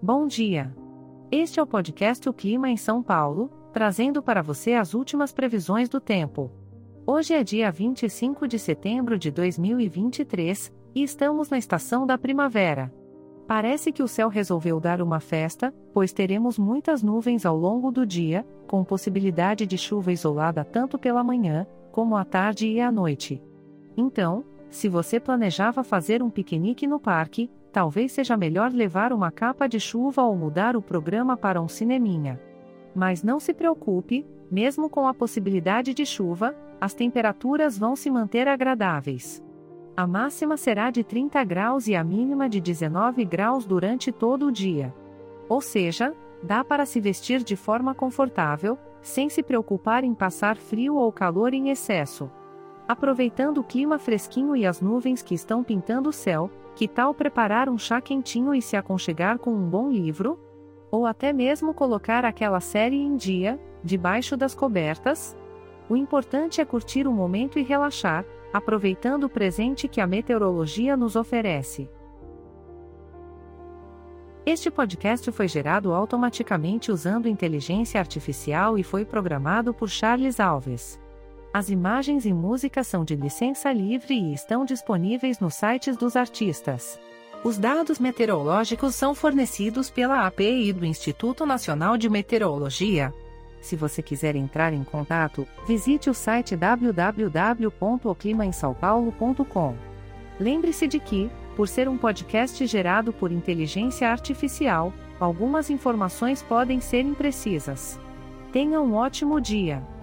Bom dia. Este é o podcast O Clima em São Paulo, trazendo para você as últimas previsões do tempo. Hoje é dia 25 de setembro de 2023 e estamos na estação da primavera. Parece que o céu resolveu dar uma festa, pois teremos muitas nuvens ao longo do dia, com possibilidade de chuva isolada tanto pela manhã, como à tarde e à noite. Então, se você planejava fazer um piquenique no parque, talvez seja melhor levar uma capa de chuva ou mudar o programa para um cineminha. Mas não se preocupe, mesmo com a possibilidade de chuva, as temperaturas vão se manter agradáveis. A máxima será de 30 graus e a mínima de 19 graus durante todo o dia. Ou seja, dá para se vestir de forma confortável, sem se preocupar em passar frio ou calor em excesso. Aproveitando o clima fresquinho e as nuvens que estão pintando o céu, que tal preparar um chá quentinho e se aconchegar com um bom livro? Ou até mesmo colocar aquela série em dia, debaixo das cobertas? O importante é curtir o momento e relaxar, aproveitando o presente que a meteorologia nos oferece. Este podcast foi gerado automaticamente usando inteligência artificial e foi programado por Charles Alves. As imagens e músicas são de licença livre e estão disponíveis nos sites dos artistas. Os dados meteorológicos são fornecidos pela API do Instituto Nacional de Meteorologia, se você quiser entrar em contato, visite o site www.oclimaemsaopaulo.com. Lembre-se de que, por ser um podcast gerado por inteligência artificial, algumas informações podem ser imprecisas. Tenha um ótimo dia!